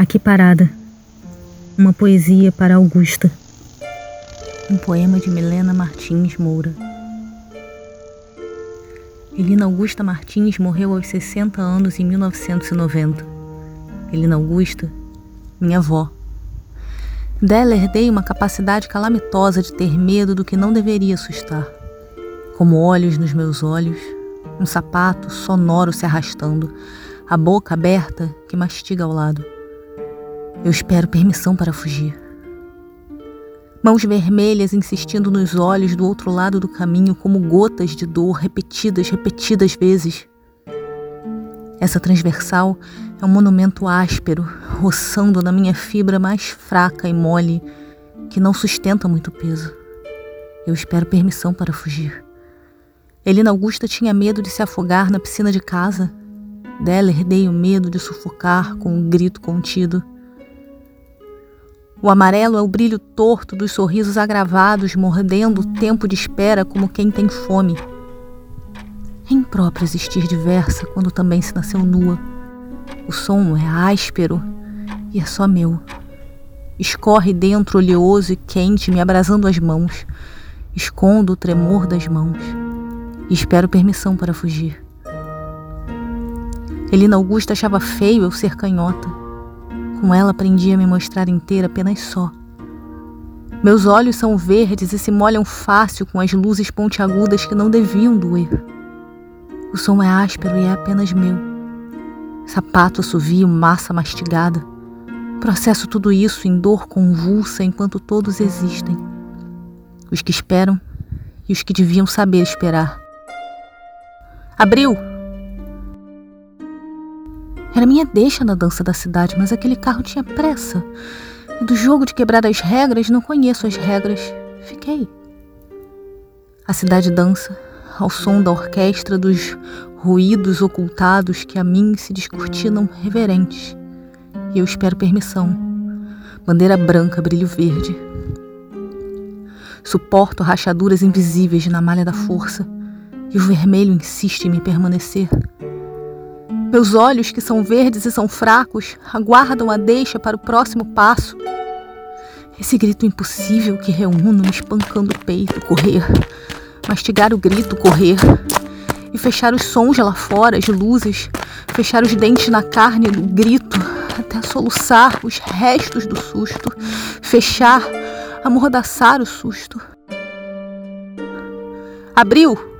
Aqui parada. Uma poesia para Augusta. Um poema de Milena Martins Moura. Elina Augusta Martins morreu aos 60 anos em 1990. Elina Augusta, minha avó. Dela herdei uma capacidade calamitosa de ter medo do que não deveria assustar. Como olhos nos meus olhos, um sapato sonoro se arrastando, a boca aberta que mastiga ao lado. Eu espero permissão para fugir. Mãos vermelhas insistindo nos olhos do outro lado do caminho, como gotas de dor repetidas, repetidas vezes. Essa transversal é um monumento áspero, roçando na minha fibra mais fraca e mole, que não sustenta muito peso. Eu espero permissão para fugir. Elina Augusta tinha medo de se afogar na piscina de casa. Dela herdei o medo de sufocar com um grito contido. O amarelo é o brilho torto dos sorrisos agravados, mordendo o tempo de espera como quem tem fome. É impróprio existir diversa quando também se nasceu nua. O som é áspero e é só meu. Escorre dentro oleoso e quente, me abrasando as mãos. Escondo o tremor das mãos e espero permissão para fugir. Elina Augusta achava feio eu ser canhota. Com ela aprendi a me mostrar inteira apenas só. Meus olhos são verdes e se molham fácil com as luzes pontiagudas que não deviam doer. O som é áspero e é apenas meu. Sapato assovio, massa mastigada. Processo tudo isso em dor convulsa enquanto todos existem. Os que esperam e os que deviam saber esperar. Abriu! Era minha deixa na dança da cidade, mas aquele carro tinha pressa. E do jogo de quebrar as regras, não conheço as regras. Fiquei. A cidade dança, ao som da orquestra dos ruídos ocultados que a mim se descortinam reverentes. E eu espero permissão. Bandeira branca, brilho verde. Suporto rachaduras invisíveis na malha da força, e o vermelho insiste em me permanecer. Meus olhos, que são verdes e são fracos, aguardam a deixa para o próximo passo. Esse grito impossível que reúno me espancando o peito, correr. Mastigar o grito, correr. E fechar os sons lá fora, as luzes. Fechar os dentes na carne do grito, até soluçar os restos do susto. Fechar, amordaçar o susto. Abriu!